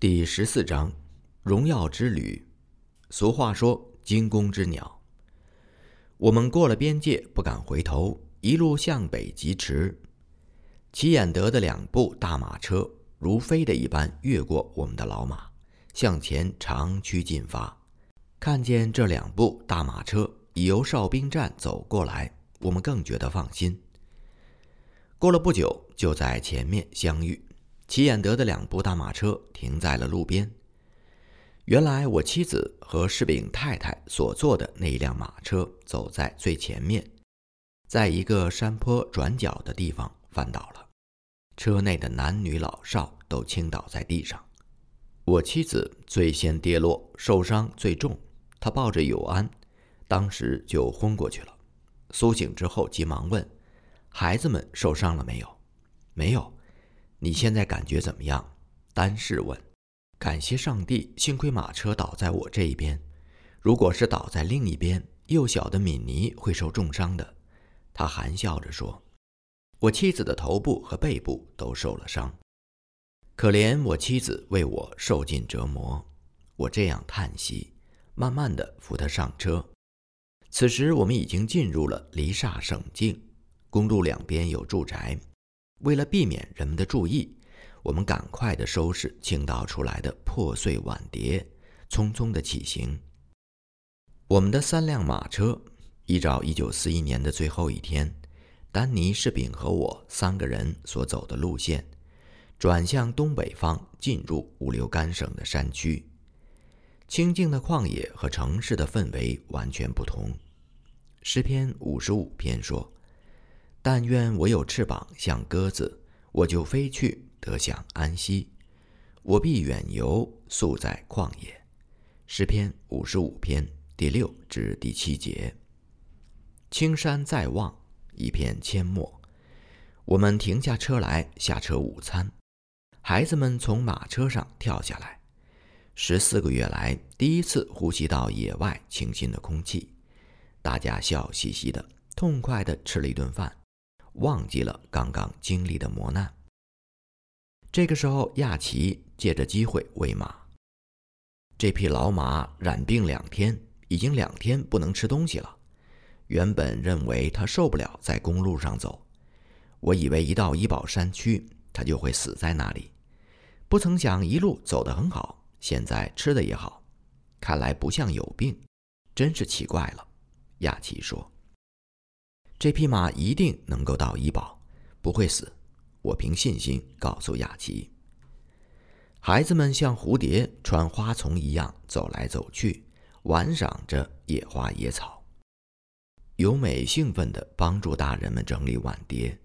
第十四章，荣耀之旅。俗话说“惊弓之鸟”。我们过了边界，不敢回头，一路向北疾驰。齐眼德的两部大马车如飞的一般越过我们的老马，向前长驱进发。看见这两部大马车已由哨兵站走过来，我们更觉得放心。过了不久，就在前面相遇。齐眼德的两部大马车停在了路边。原来我妻子和柿饼太太所坐的那一辆马车走在最前面，在一个山坡转角的地方翻倒了，车内的男女老少都倾倒在地上。我妻子最先跌落，受伤最重，她抱着友安，当时就昏过去了。苏醒之后，急忙问：“孩子们受伤了没有？”“没有。”你现在感觉怎么样？丹士问。感谢上帝，幸亏马车倒在我这一边，如果是倒在另一边，幼小的敏尼会受重伤的。他含笑着说：“我妻子的头部和背部都受了伤，可怜我妻子为我受尽折磨。”我这样叹息，慢慢的扶她上车。此时我们已经进入了黎萨省境，公路两边有住宅。为了避免人们的注意，我们赶快地收拾倾倒出来的破碎碗碟，匆匆地起行。我们的三辆马车依照1941年的最后一天，丹尼士兵和我三个人所走的路线，转向东北方，进入五六干省的山区。清静的旷野和城市的氛围完全不同。诗篇五十五篇说。但愿我有翅膀，像鸽子，我就飞去，得享安息。我必远游，宿在旷野。诗篇五十五篇第六至第七节。青山在望，一片阡陌。我们停下车来，下车午餐。孩子们从马车上跳下来。十四个月来，第一次呼吸到野外清新的空气。大家笑嘻嘻的，痛快的吃了一顿饭。忘记了刚刚经历的磨难。这个时候，亚奇借着机会喂马。这匹老马染病两天，已经两天不能吃东西了。原本认为它受不了在公路上走，我以为一到怡保山区，它就会死在那里。不曾想一路走得很好，现在吃的也好，看来不像有病，真是奇怪了。亚奇说。这匹马一定能够到医保，不会死。我凭信心告诉雅琪。孩子们像蝴蝶穿花丛一样走来走去，玩赏着野花野草。由美兴奋地帮助大人们整理碗碟，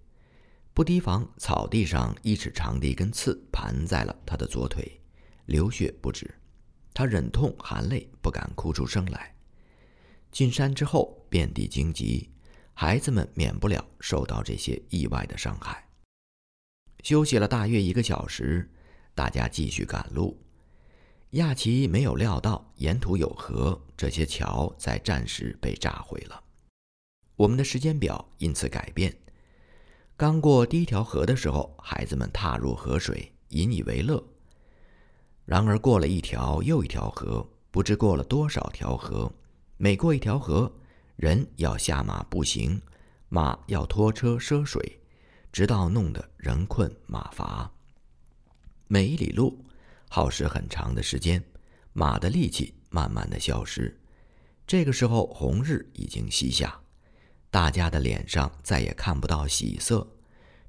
不提防草地上一尺长的一根刺盘在了他的左腿，流血不止。他忍痛含泪，不敢哭出声来。进山之后，遍地荆棘。孩子们免不了受到这些意外的伤害。休息了大约一个小时，大家继续赶路。亚奇没有料到沿途有河，这些桥在战时被炸毁了。我们的时间表因此改变。刚过第一条河的时候，孩子们踏入河水，引以为乐。然而过了一条又一条河，不知过了多少条河，每过一条河。人要下马步行，马要拖车涉水，直到弄得人困马乏。每一里路耗时很长的时间，马的力气慢慢的消失。这个时候红日已经西下，大家的脸上再也看不到喜色，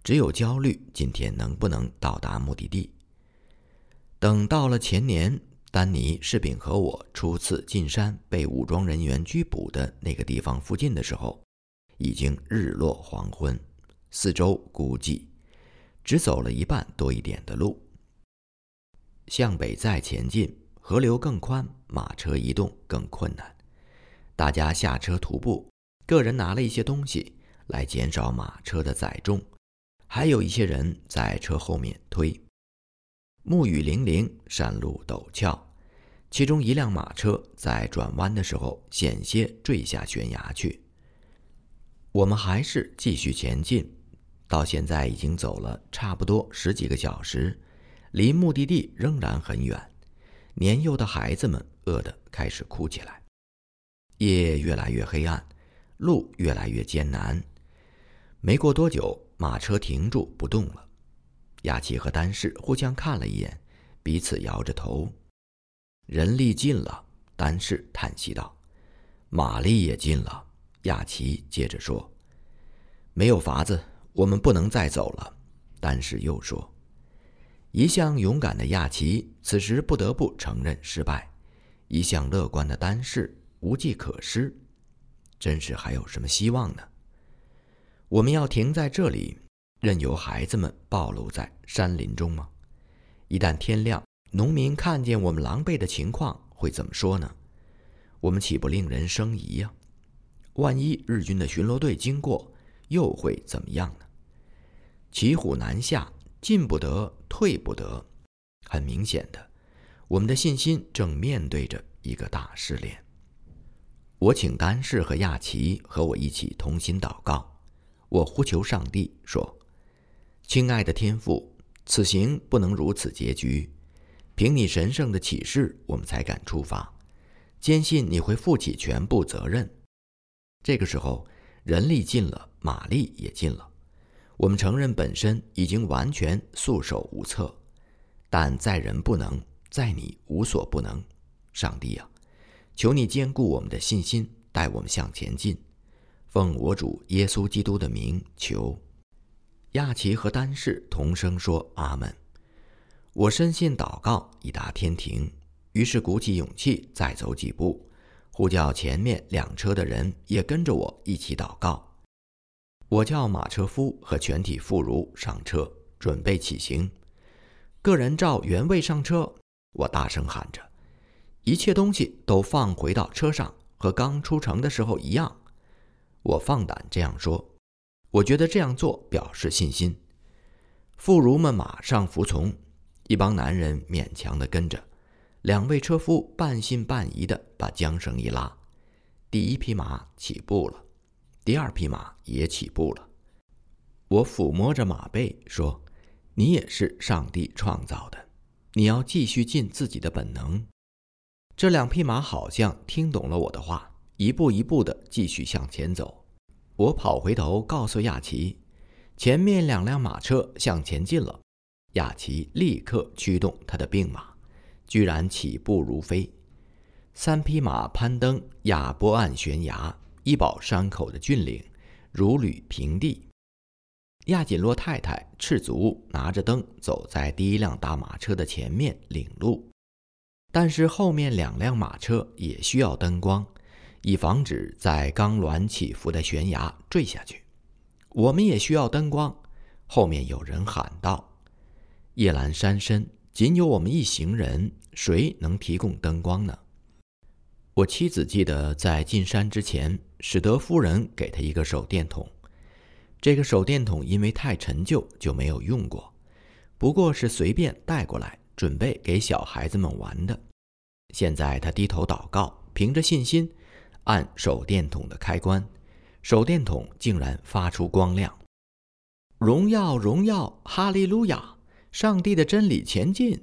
只有焦虑：今天能不能到达目的地？等到了前年。丹尼士兵和我初次进山被武装人员拘捕的那个地方附近的时候，已经日落黄昏。四周孤寂，只走了一半多一点的路。向北再前进，河流更宽，马车移动更困难。大家下车徒步，个人拿了一些东西来减少马车的载重，还有一些人在车后面推。暮雨霖铃，山路陡峭。其中一辆马车在转弯的时候险些坠下悬崖去。我们还是继续前进，到现在已经走了差不多十几个小时，离目的地仍然很远。年幼的孩子们饿得开始哭起来。夜越来越黑暗，路越来越艰难。没过多久，马车停住不动了。亚奇和丹氏互相看了一眼，彼此摇着头。人力尽了，丹氏叹息道：“马力也尽了。”亚奇接着说：“没有法子，我们不能再走了。”丹氏又说：“一向勇敢的亚奇，此时不得不承认失败；一向乐观的丹氏。”无计可施，真是还有什么希望呢？我们要停在这里，任由孩子们暴露在山林中吗？一旦天亮，农民看见我们狼狈的情况，会怎么说呢？我们岂不令人生疑呀？万一日军的巡逻队经过，又会怎么样呢？骑虎难下，进不得，退不得。很明显的，我们的信心正面对着一个大试炼。我请丹氏和亚奇和我一起同心祷告。我呼求上帝说：“亲爱的天父，此行不能如此结局。凭你神圣的启示，我们才敢出发，坚信你会负起全部责任。这个时候，人力尽了，马力也尽了。我们承认本身已经完全束手无策，但在人不能，在你无所不能。上帝啊！”求你坚固我们的信心，带我们向前进。奉我主耶稣基督的名求。亚奇和丹氏同声说：“阿门。”我深信祷告已达天庭，于是鼓起勇气再走几步，呼叫前面两车的人也跟着我一起祷告。我叫马车夫和全体妇孺上车，准备起行。个人照原位上车。我大声喊着。一切东西都放回到车上，和刚出城的时候一样。我放胆这样说，我觉得这样做表示信心。妇孺们马上服从，一帮男人勉强地跟着，两位车夫半信半疑地把缰绳一拉，第一匹马起步了，第二匹马也起步了。我抚摸着马背说：“你也是上帝创造的，你要继续尽自己的本能。”这两匹马好像听懂了我的话，一步一步地继续向前走。我跑回头告诉亚奇，前面两辆马车向前进了。亚奇立刻驱动他的病马，居然起步如飞。三匹马攀登亚波岸悬崖，一保山口的峻岭，如履平地。亚锦洛太太赤足拿着灯走在第一辆大马车的前面领路。但是后面两辆马车也需要灯光，以防止在刚峦起伏的悬崖坠下去。我们也需要灯光。后面有人喊道：“夜阑山深，仅有我们一行人，谁能提供灯光呢？”我妻子记得在进山之前，史德夫人给她一个手电筒。这个手电筒因为太陈旧，就没有用过，不过是随便带过来。准备给小孩子们玩的。现在他低头祷告，凭着信心按手电筒的开关，手电筒竟然发出光亮。荣耀，荣耀，哈利路亚！上帝的真理前进。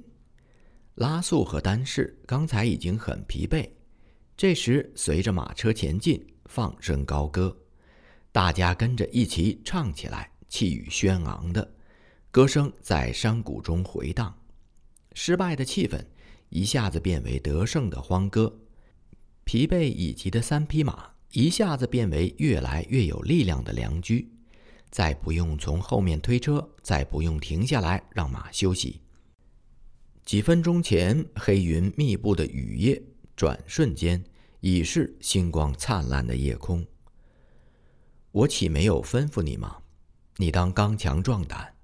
拉素和丹士刚才已经很疲惫，这时随着马车前进，放声高歌，大家跟着一起唱起来，气宇轩昂的歌声在山谷中回荡。失败的气氛一下子变为得胜的欢歌，疲惫已极的三匹马一下子变为越来越有力量的良驹，再不用从后面推车，再不用停下来让马休息。几分钟前黑云密布的雨夜，转瞬间已是星光灿烂的夜空。我岂没有吩咐你吗？你当刚强壮胆，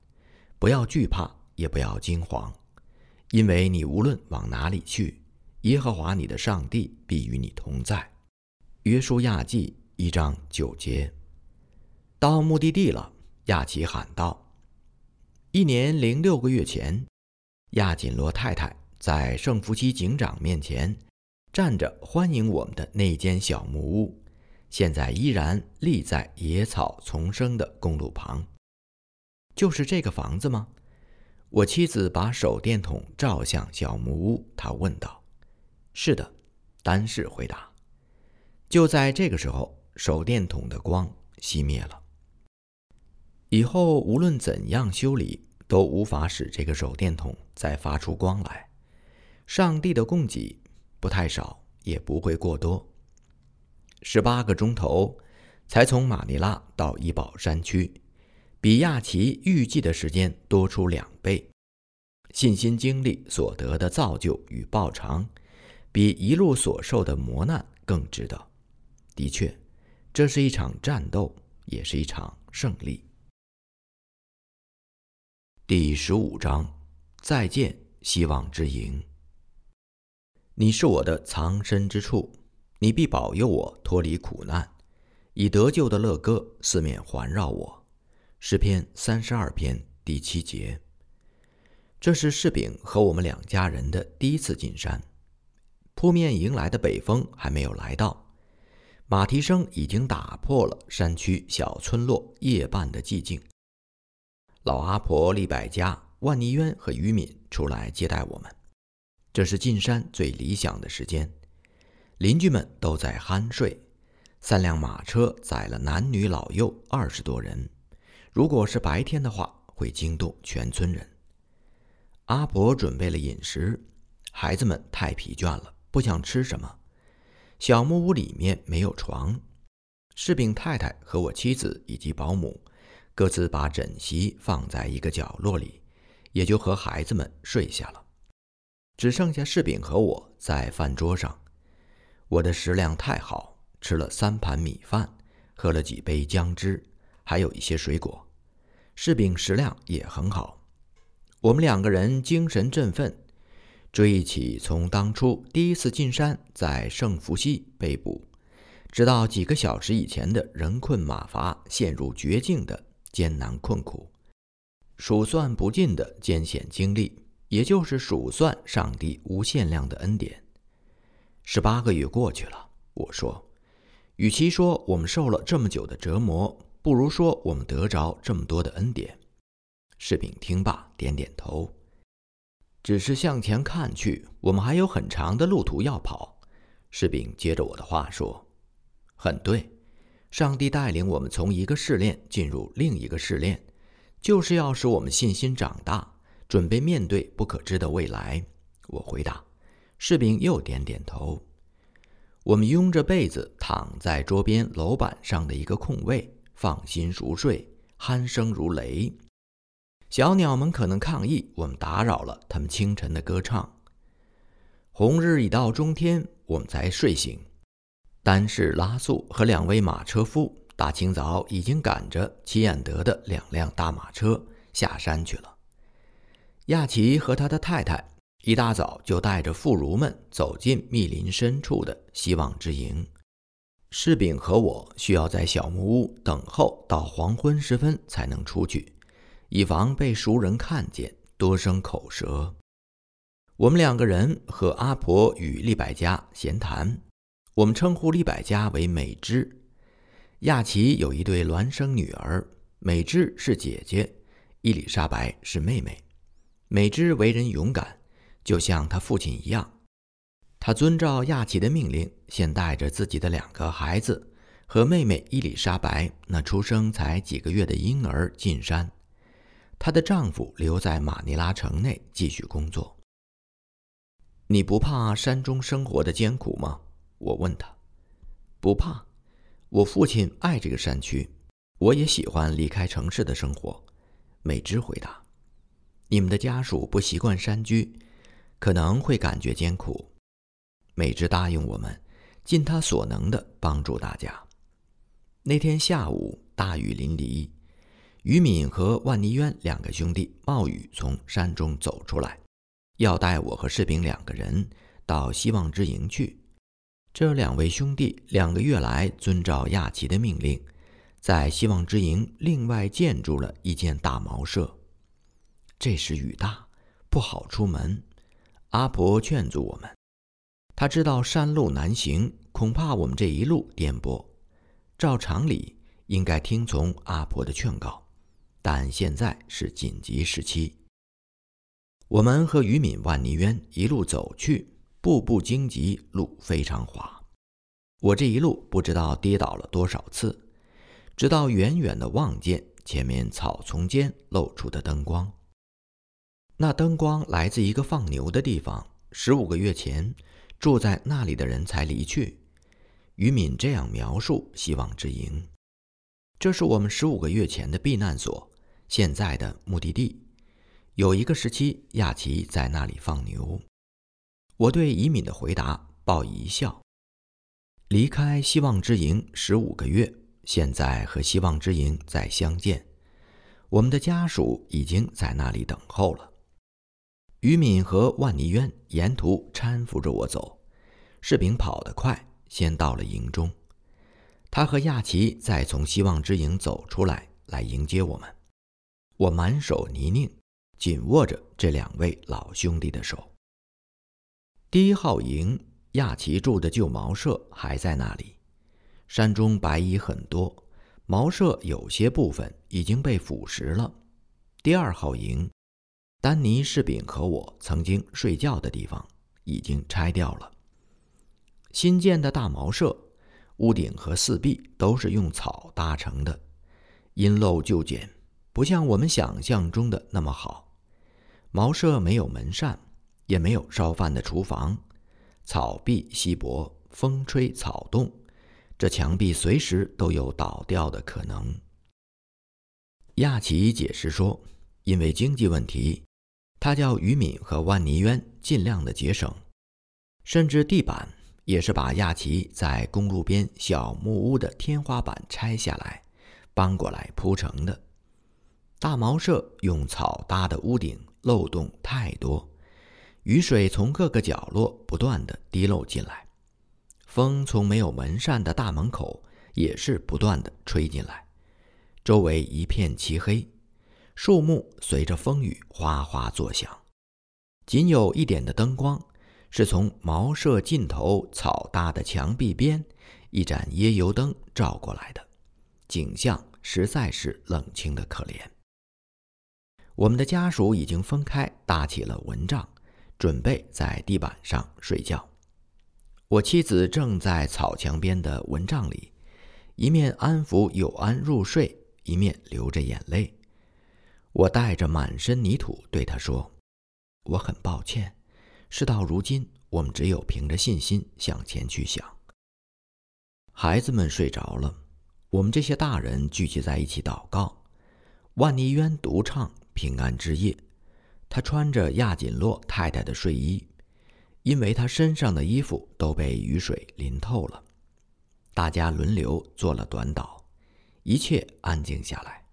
不要惧怕，也不要惊慌。因为你无论往哪里去，耶和华你的上帝必与你同在。约书亚记一章九节。到目的地了，亚奇喊道：“一年零六个月前，亚锦罗太太在圣夫妻警长面前站着欢迎我们的那间小木屋，现在依然立在野草丛生的公路旁。就是这个房子吗？”我妻子把手电筒照向小木屋，她问道：“是的。”丹氏回答。就在这个时候，手电筒的光熄灭了。以后无论怎样修理，都无法使这个手电筒再发出光来。上帝的供给不太少，也不会过多。十八个钟头，才从马尼拉到伊保山区。比亚奇预计的时间多出两倍，信心经历所得的造就与报偿，比一路所受的磨难更值得。的确，这是一场战斗，也是一场胜利。第十五章，再见，希望之营。你是我的藏身之处，你必保佑我脱离苦难，以得救的乐歌四面环绕我。诗篇三十二篇第七节。这是柿饼和我们两家人的第一次进山。扑面迎来的北风还没有来到，马蹄声已经打破了山区小村落夜半的寂静。老阿婆李百家、万泥渊和于敏出来接待我们。这是进山最理想的时间。邻居们都在酣睡。三辆马车载了男女老幼二十多人。如果是白天的话，会惊动全村人。阿婆准备了饮食，孩子们太疲倦了，不想吃什么。小木屋里面没有床，柿饼太太和我妻子以及保姆各自把枕席放在一个角落里，也就和孩子们睡下了。只剩下柿饼和我在饭桌上。我的食量太好，吃了三盘米饭，喝了几杯姜汁。还有一些水果，柿饼食量也很好。我们两个人精神振奋，追忆起从当初第一次进山在圣福西被捕，直到几个小时以前的人困马乏、陷入绝境的艰难困苦，数算不尽的艰险经历，也就是数算上帝无限量的恩典。十八个月过去了，我说，与其说我们受了这么久的折磨。不如说，我们得着这么多的恩典。士兵听罢，点点头。只是向前看去，我们还有很长的路途要跑。士兵接着我的话说：“很对，上帝带领我们从一个试炼进入另一个试炼，就是要使我们信心长大，准备面对不可知的未来。”我回答。士兵又点点头。我们拥着被子躺在桌边楼板上的一个空位。放心熟睡，鼾声如雷。小鸟们可能抗议我们打扰了他们清晨的歌唱。红日已到中天，我们才睡醒。丹氏拉素和两位马车夫大清早已经赶着齐眼德的两辆大马车下山去了。亚奇和他的太太一大早就带着妇孺们走进密林深处的希望之营。柿饼和我需要在小木屋等候到黄昏时分才能出去，以防被熟人看见，多生口舌。我们两个人和阿婆与利百家闲谈，我们称呼利百家为美芝。亚奇有一对孪生女儿，美芝是姐姐，伊丽莎白是妹妹。美芝为人勇敢，就像她父亲一样。她遵照亚奇的命令，先带着自己的两个孩子和妹妹伊丽莎白那出生才几个月的婴儿进山。她的丈夫留在马尼拉城内继续工作。你不怕山中生活的艰苦吗？我问他。不怕，我父亲爱这个山区，我也喜欢离开城市的生活。美芝回答。你们的家属不习惯山居，可能会感觉艰苦。美芝答应我们，尽他所能的帮助大家。那天下午大雨淋漓，于敏和万尼渊两个兄弟冒雨从山中走出来，要带我和士兵两个人到希望之营去。这两位兄弟两个月来遵照亚奇的命令，在希望之营另外建筑了一间大茅舍。这时雨大，不好出门。阿婆劝阻我们。他知道山路难行，恐怕我们这一路颠簸。照常理应该听从阿婆的劝告，但现在是紧急时期。我们和于敏、万泥渊一路走去，步步荆棘，路非常滑。我这一路不知道跌倒了多少次，直到远远的望见前面草丛间露出的灯光。那灯光来自一个放牛的地方。十五个月前，住在那里的人才离去。于敏这样描述希望之营：这是我们十五个月前的避难所，现在的目的地。有一个时期，亚奇在那里放牛。我对宜敏的回答报以一笑。离开希望之营十五个月，现在和希望之营再相见，我们的家属已经在那里等候了。于敏和万尼渊沿途搀扶着我走，士兵跑得快，先到了营中。他和亚奇再从希望之营走出来，来迎接我们。我满手泥泞，紧握着这两位老兄弟的手。第一号营。亚奇住的旧茅舍还在那里，山中白蚁很多，茅舍有些部分已经被腐蚀了。第二号营，丹尼士饼和我曾经睡觉的地方已经拆掉了。新建的大茅舍，屋顶和四壁都是用草搭成的，阴漏就简，不像我们想象中的那么好。茅舍没有门扇，也没有烧饭的厨房。草壁稀薄，风吹草动，这墙壁随时都有倒掉的可能。亚奇解释说，因为经济问题，他叫于敏和万尼渊尽量的节省，甚至地板也是把亚奇在公路边小木屋的天花板拆下来，搬过来铺成的。大茅舍用草搭的屋顶漏洞太多。雨水从各个角落不断的滴漏进来，风从没有门扇的大门口也是不断的吹进来，周围一片漆黑，树木随着风雨哗哗作响，仅有一点的灯光是从茅舍尽头草搭的墙壁边一盏椰油灯照过来的，景象实在是冷清的可怜。我们的家属已经分开搭起了蚊帐。准备在地板上睡觉，我妻子正在草墙边的蚊帐里，一面安抚有安入睡，一面流着眼泪。我带着满身泥土对她说：“我很抱歉，事到如今，我们只有凭着信心向前去想。”孩子们睡着了，我们这些大人聚集在一起祷告。万尼渊独唱平安之夜。他穿着亚锦洛太太的睡衣，因为他身上的衣服都被雨水淋透了。大家轮流做了短祷，一切安静下来，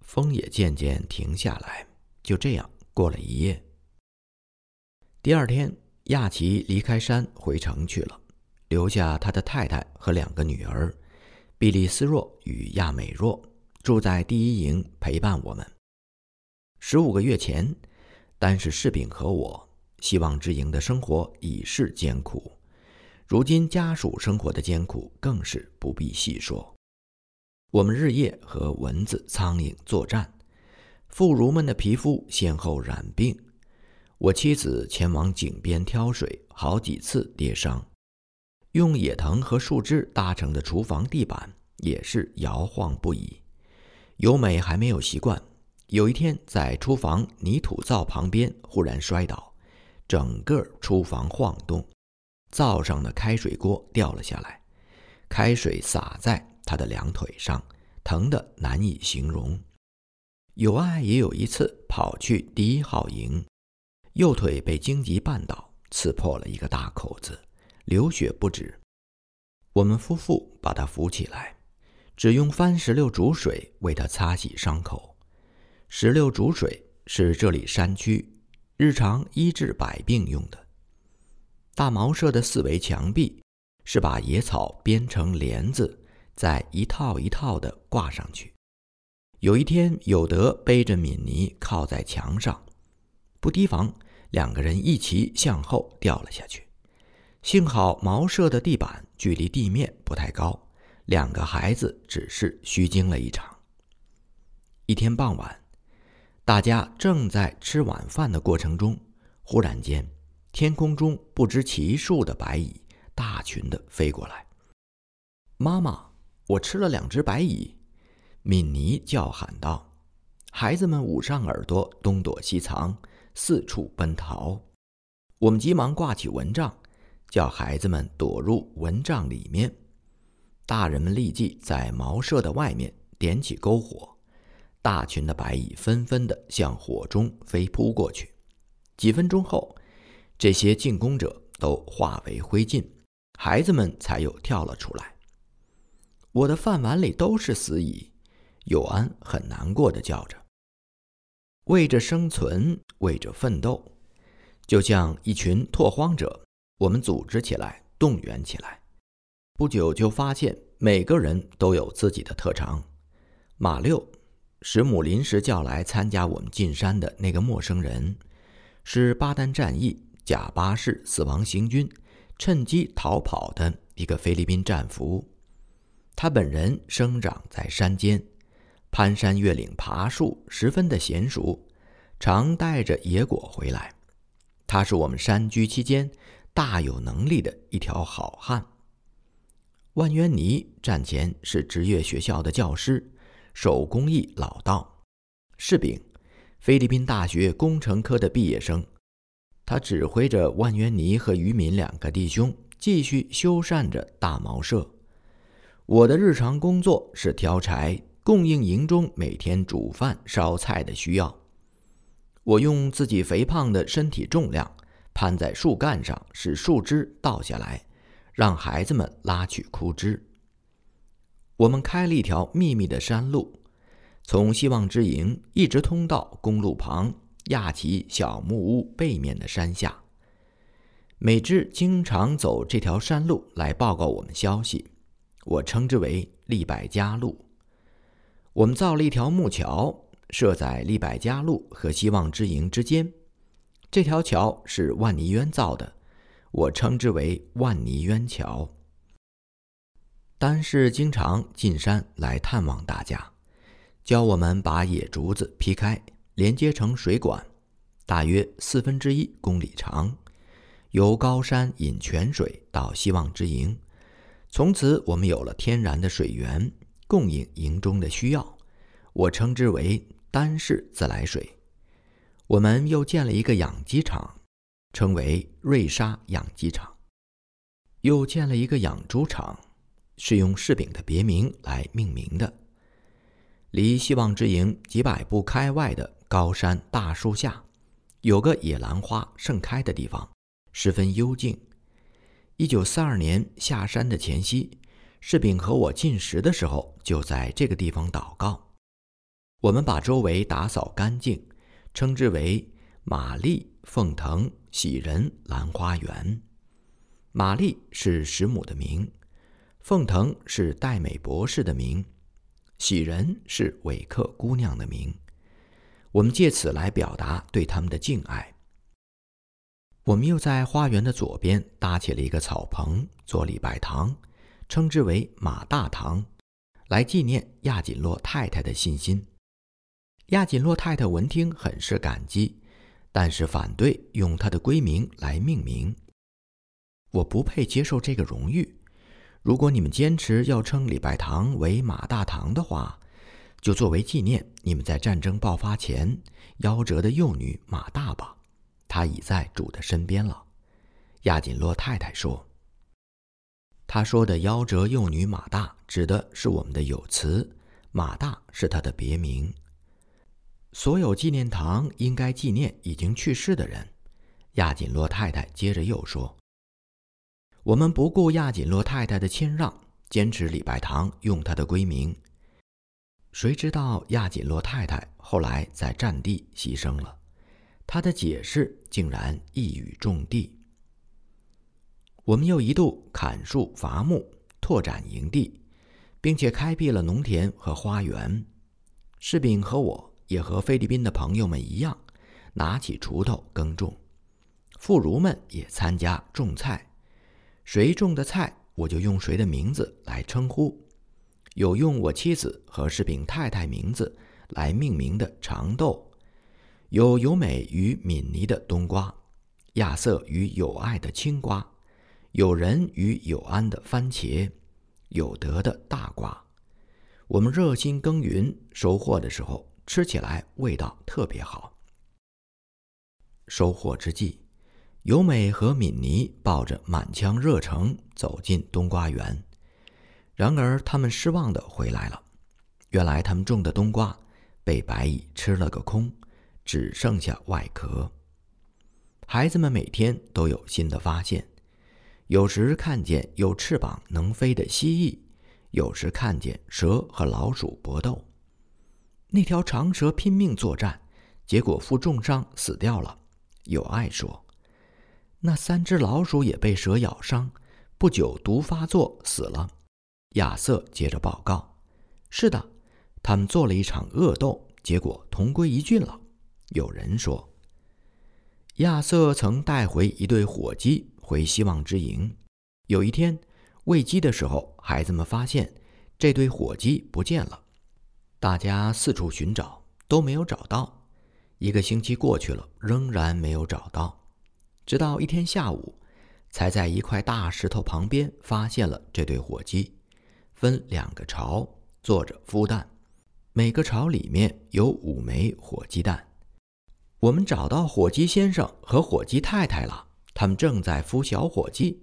风也渐渐停下来。就这样过了一夜。第二天，亚奇离开山回城去了，留下他的太太和两个女儿，比利斯若与亚美若住在第一营陪伴我们。十五个月前，单是士兵和我，希望之营的生活已是艰苦，如今家属生活的艰苦更是不必细说。我们日夜和蚊子、苍蝇作战，妇孺们的皮肤先后染病。我妻子前往井边挑水，好几次跌伤。用野藤和树枝搭成的厨房地板也是摇晃不已。由美还没有习惯。有一天，在厨房泥土灶旁边忽然摔倒，整个厨房晃动，灶上的开水锅掉了下来，开水洒在他的两腿上，疼得难以形容。有爱也有一次跑去第一号营，右腿被荆棘绊倒，刺破了一个大口子，流血不止。我们夫妇把他扶起来，只用番石榴煮水为他擦洗伤口。石榴煮水是这里山区日常医治百病用的。大茅舍的四围墙壁是把野草编成帘子，再一套一套的挂上去。有一天，有德背着敏尼靠在墙上，不提防，两个人一齐向后掉了下去。幸好茅舍的地板距离地面不太高，两个孩子只是虚惊了一场。一天傍晚。大家正在吃晚饭的过程中，忽然间，天空中不知其数的白蚁大群的飞过来。妈妈，我吃了两只白蚁！敏妮叫喊道。孩子们捂上耳朵，东躲西藏，四处奔逃。我们急忙挂起蚊帐，叫孩子们躲入蚊帐里面。大人们立即在茅舍的外面点起篝火。大群的白蚁纷纷地向火中飞扑过去。几分钟后，这些进攻者都化为灰烬，孩子们才又跳了出来。我的饭碗里都是死蚁，友安很难过的叫着。为着生存，为着奋斗，就像一群拓荒者，我们组织起来，动员起来。不久就发现，每个人都有自己的特长。马六，石母临时叫来参加我们进山的那个陌生人，是巴丹战役贾巴士死亡行军趁机逃跑的一个菲律宾战俘。他本人生长在山间。攀山越岭、爬树十分的娴熟，常带着野果回来。他是我们山居期间大有能力的一条好汉。万渊尼战前是职业学校的教师，手工艺老道。士丙，菲律宾大学工程科的毕业生，他指挥着万渊尼和渔民两个弟兄继续修缮着大茅舍。我的日常工作是挑柴。供应营中每天煮饭烧菜的需要。我用自己肥胖的身体重量攀在树干上，使树枝倒下来，让孩子们拉取枯枝。我们开了一条秘密的山路，从希望之营一直通到公路旁亚奇小木屋背面的山下。美芝经常走这条山路来报告我们消息，我称之为利百家路。我们造了一条木桥，设在利百家路和希望之营之间。这条桥是万尼渊造的，我称之为万尼渊桥。丹氏经常进山来探望大家，教我们把野竹子劈开，连接成水管，大约四分之一公里长，由高山引泉水到希望之营。从此，我们有了天然的水源。供应营中的需要，我称之为单氏自来水。我们又建了一个养鸡场，称为瑞沙养鸡场。又建了一个养猪场，是用柿饼的别名来命名的。离希望之营几百步开外的高山大树下，有个野兰花盛开的地方，十分幽静。一九四二年下山的前夕。柿饼和我进食的时候，就在这个地方祷告。我们把周围打扫干净，称之为玛丽凤腾喜人兰花园。玛丽是石母的名，凤腾是戴美博士的名，喜人是韦克姑娘的名。我们借此来表达对他们的敬爱。我们又在花园的左边搭起了一个草棚，做礼拜堂。称之为马大堂，来纪念亚锦洛太太的信心。亚锦洛太太闻听，很是感激，但是反对用她的闺名来命名。我不配接受这个荣誉。如果你们坚持要称礼拜堂为马大堂的话，就作为纪念你们在战争爆发前夭折的幼女马大吧。她已在主的身边了。亚锦洛太太说。他说的夭折幼女马大，指的是我们的有词，马大是他的别名。所有纪念堂应该纪念已经去世的人。亚锦洛太太接着又说：“我们不顾亚锦洛太太的谦让，坚持礼拜堂用她的闺名。谁知道亚锦洛太太后来在战地牺牲了，她的解释竟然一语中的。”我们又一度砍树伐木，拓展营地，并且开辟了农田和花园。士兵和我也和菲律宾的朋友们一样，拿起锄头耕种。妇孺们也参加种菜，谁种的菜，我就用谁的名字来称呼。有用我妻子和士兵太太名字来命名的长豆、有有美与敏尼的冬瓜，亚瑟与友爱的青瓜，有人与友安的番茄，有德的大瓜。我们热心耕耘，收获的时候吃起来味道特别好。收获之际，尤美和敏妮抱着满腔热诚走进冬瓜园，然而他们失望的回来了。原来他们种的冬瓜被白蚁吃了个空。只剩下外壳。孩子们每天都有新的发现，有时看见有翅膀能飞的蜥蜴，有时看见蛇和老鼠搏斗。那条长蛇拼命作战，结果负重伤死掉了。有爱说：“那三只老鼠也被蛇咬伤，不久毒发作死了。”亚瑟接着报告：“是的，他们做了一场恶斗，结果同归于尽了。”有人说，亚瑟曾带回一对火鸡回希望之营。有一天喂鸡的时候，孩子们发现这对火鸡不见了。大家四处寻找，都没有找到。一个星期过去了，仍然没有找到。直到一天下午，才在一块大石头旁边发现了这对火鸡，分两个巢，坐着孵蛋，每个巢里面有五枚火鸡蛋。我们找到火鸡先生和火鸡太太了，他们正在孵小火鸡。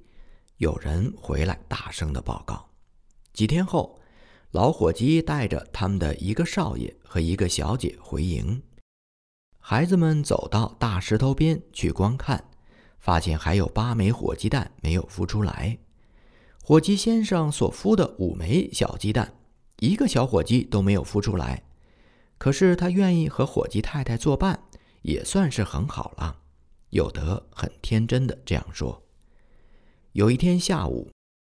有人回来大声的报告。几天后，老火鸡带着他们的一个少爷和一个小姐回营。孩子们走到大石头边去观看，发现还有八枚火鸡蛋没有孵出来。火鸡先生所孵的五枚小鸡蛋，一个小火鸡都没有孵出来。可是他愿意和火鸡太太作伴。也算是很好了，有德很天真的这样说。有一天下午，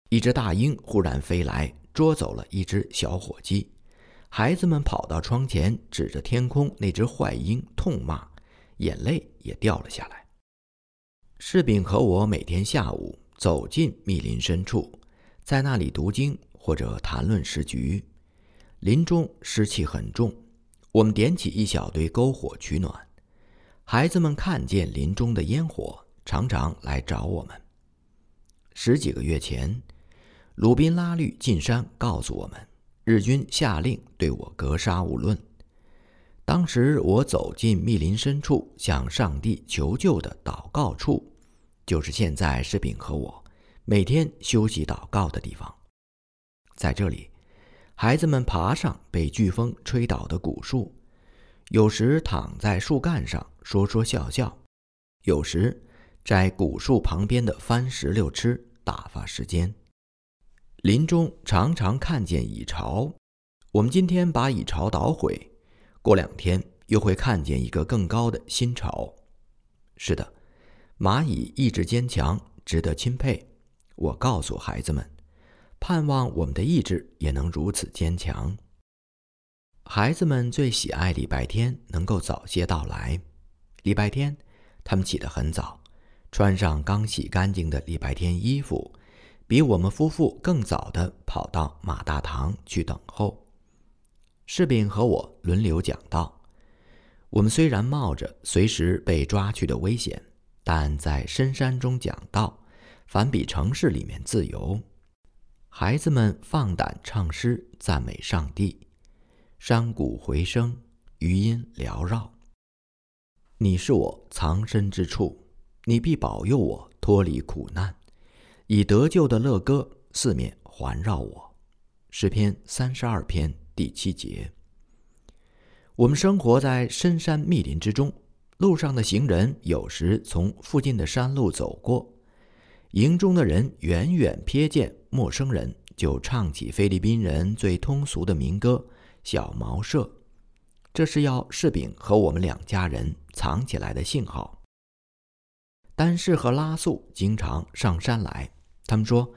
一只大鹰忽然飞来，捉走了一只小火鸡。孩子们跑到窗前，指着天空那只坏鹰痛骂，眼泪也掉了下来。士兵和我每天下午走进密林深处，在那里读经或者谈论时局。林中湿气很重，我们点起一小堆篝火取暖。孩子们看见林中的烟火，常常来找我们。十几个月前，鲁宾拉律进山告诉我们，日军下令对我格杀勿论。当时我走进密林深处，向上帝求救的祷告处，就是现在士兵和我每天休息祷告的地方。在这里，孩子们爬上被飓风吹倒的古树。有时躺在树干上说说笑笑，有时摘古树旁边的番石榴吃打发时间。林中常常看见蚁巢，我们今天把蚁巢捣毁，过两天又会看见一个更高的新巢。是的，蚂蚁意志坚强，值得钦佩。我告诉孩子们，盼望我们的意志也能如此坚强。孩子们最喜爱礼拜天能够早些到来。礼拜天，他们起得很早，穿上刚洗干净的礼拜天衣服，比我们夫妇更早地跑到马大堂去等候。士兵和我轮流讲道。我们虽然冒着随时被抓去的危险，但在深山中讲道，反比城市里面自由。孩子们放胆唱诗，赞美上帝。山谷回声，余音缭绕。你是我藏身之处，你必保佑我脱离苦难，以得救的乐歌四面环绕我。诗篇三十二篇第七节。我们生活在深山密林之中，路上的行人有时从附近的山路走过，营中的人远远瞥见陌生人，就唱起菲律宾人最通俗的民歌。小茅舍，这是要柿饼和我们两家人藏起来的信号。丹氏和拉素经常上山来，他们说，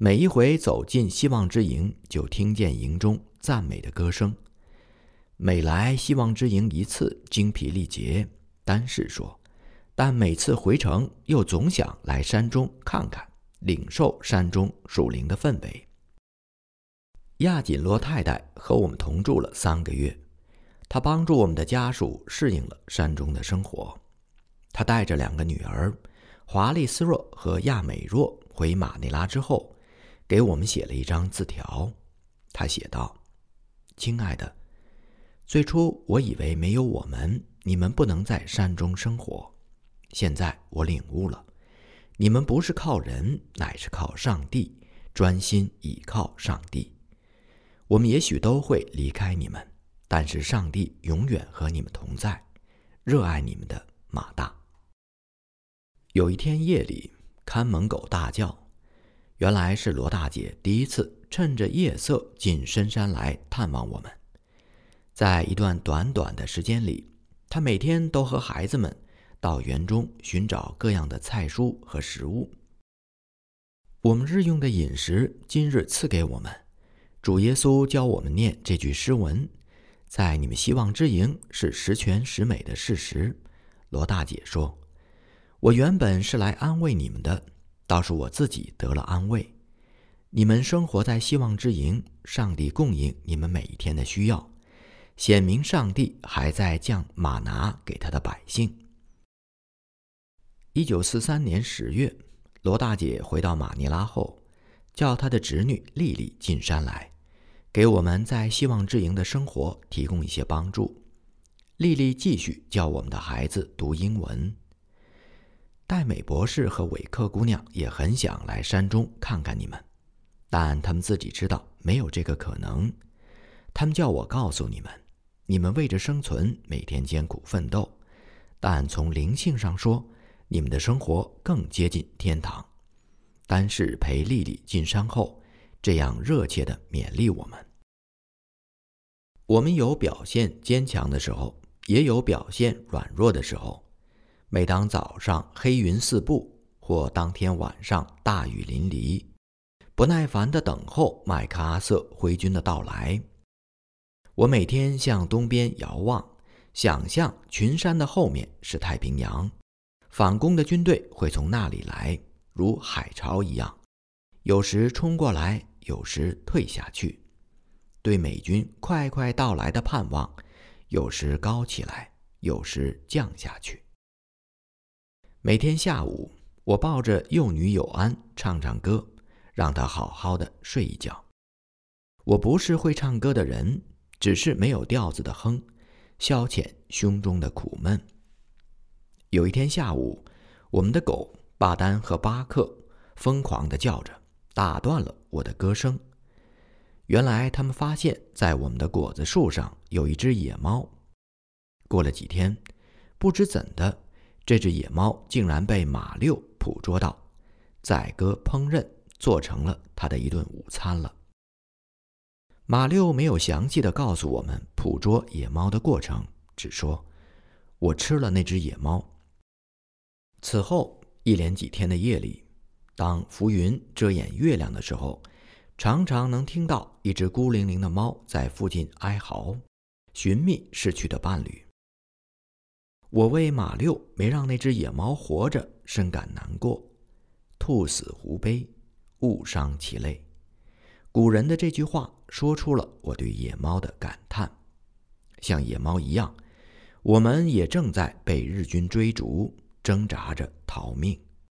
每一回走进希望之营，就听见营中赞美的歌声。每来希望之营一次，精疲力竭。丹士说，但每次回城，又总想来山中看看，领受山中属灵的氛围。亚锦罗太太和我们同住了三个月，她帮助我们的家属适应了山中的生活。她带着两个女儿华丽斯若和亚美若回马尼拉之后，给我们写了一张字条。他写道：“亲爱的，最初我以为没有我们，你们不能在山中生活。现在我领悟了，你们不是靠人，乃是靠上帝，专心倚靠上帝。我们也许都会离开你们，但是上帝永远和你们同在，热爱你们的马大。”有一天夜里，看门狗大叫，原来是罗大姐第一次趁着夜色进深山来探望我们。在一段短短的时间里，她每天都和孩子们到园中寻找各样的菜蔬和食物。我们日用的饮食，今日赐给我们。主耶稣教我们念这句诗文：“在你们希望之营是十全十美的事实。”罗大姐说。我原本是来安慰你们的，倒是我自己得了安慰。你们生活在希望之营，上帝供应你们每一天的需要，显明上帝还在降马拿给他的百姓。一九四三年十月，罗大姐回到马尼拉后，叫她的侄女丽丽进山来，给我们在希望之营的生活提供一些帮助。丽丽继续教我们的孩子读英文。戴美博士和韦克姑娘也很想来山中看看你们，但他们自己知道没有这个可能。他们叫我告诉你们，你们为着生存每天艰苦奋斗，但从灵性上说，你们的生活更接近天堂。单是陪丽丽进山后，这样热切地勉励我们。我们有表现坚强的时候，也有表现软弱的时候。每当早上黑云四布，或当天晚上大雨淋漓，不耐烦地等候麦克阿瑟挥军的到来。我每天向东边遥望，想象群山的后面是太平洋，反攻的军队会从那里来，如海潮一样，有时冲过来，有时退下去。对美军快快到来的盼望，有时高起来，有时降下去。每天下午，我抱着幼女友安唱唱歌，让她好好的睡一觉。我不是会唱歌的人，只是没有调子的哼，消遣胸中的苦闷。有一天下午，我们的狗巴丹和巴克疯狂的叫着，打断了我的歌声。原来他们发现，在我们的果子树上有一只野猫。过了几天，不知怎的。这只野猫竟然被马六捕捉到，宰割烹饪，做成了他的一顿午餐了。马六没有详细的告诉我们捕捉野猫的过程，只说：“我吃了那只野猫。”此后一连几天的夜里，当浮云遮掩月亮的时候，常常能听到一只孤零零的猫在附近哀嚎，寻觅逝去的伴侣。我为马六没让那只野猫活着深感难过，兔死狐悲，误伤其类。古人的这句话说出了我对野猫的感叹。像野猫一样，我们也正在被日军追逐，挣扎着逃命。